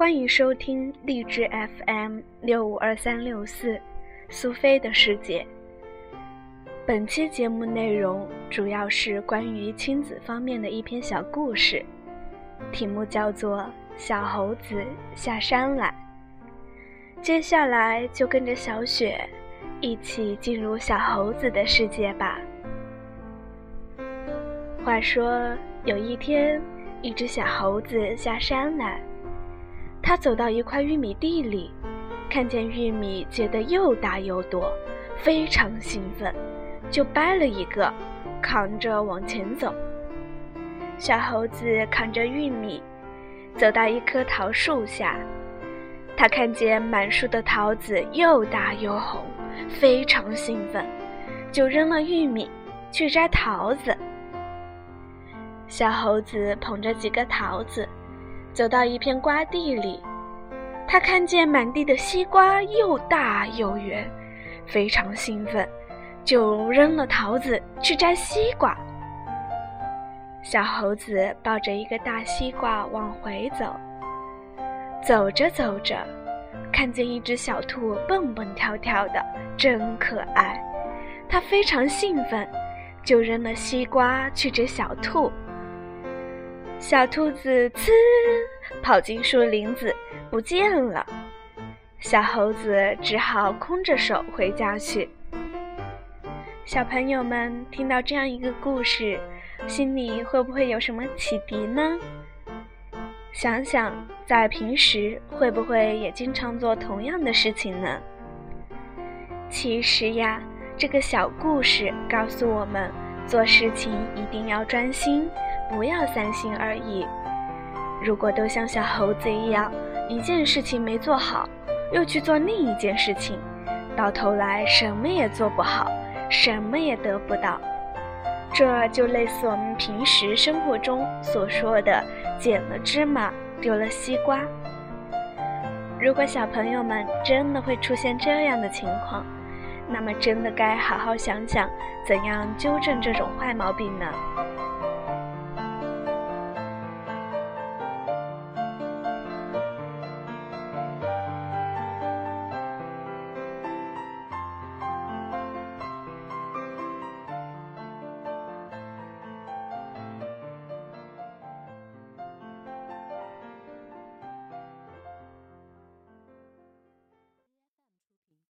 欢迎收听励志 FM 六五二三六四，苏菲的世界。本期节目内容主要是关于亲子方面的一篇小故事，题目叫做《小猴子下山来》。接下来就跟着小雪一起进入小猴子的世界吧。话说有一天，一只小猴子下山来，他走到一块玉米地里，看见玉米结得又大又多，非常兴奋。就掰了一个，扛着往前走。小猴子扛着玉米，走到一棵桃树下，他看见满树的桃子又大又红，非常兴奋，就扔了玉米去摘桃子。小猴子捧着几个桃子，走到一片瓜地里，他看见满地的西瓜又大又圆，非常兴奋。就扔了桃子去摘西瓜。小猴子抱着一个大西瓜往回走，走着走着，看见一只小兔蹦蹦跳跳的，真可爱。他非常兴奋，就扔了西瓜去追小兔。小兔子呲跑进树林子，不见了。小猴子只好空着手回家去。小朋友们听到这样一个故事，心里会不会有什么启迪呢？想想在平时会不会也经常做同样的事情呢？其实呀，这个小故事告诉我们，做事情一定要专心，不要三心二意。如果都像小猴子一样，一件事情没做好，又去做另一件事情，到头来什么也做不好。什么也得不到，这就类似我们平时生活中所说的“捡了芝麻丢了西瓜”。如果小朋友们真的会出现这样的情况，那么真的该好好想想怎样纠正这种坏毛病呢？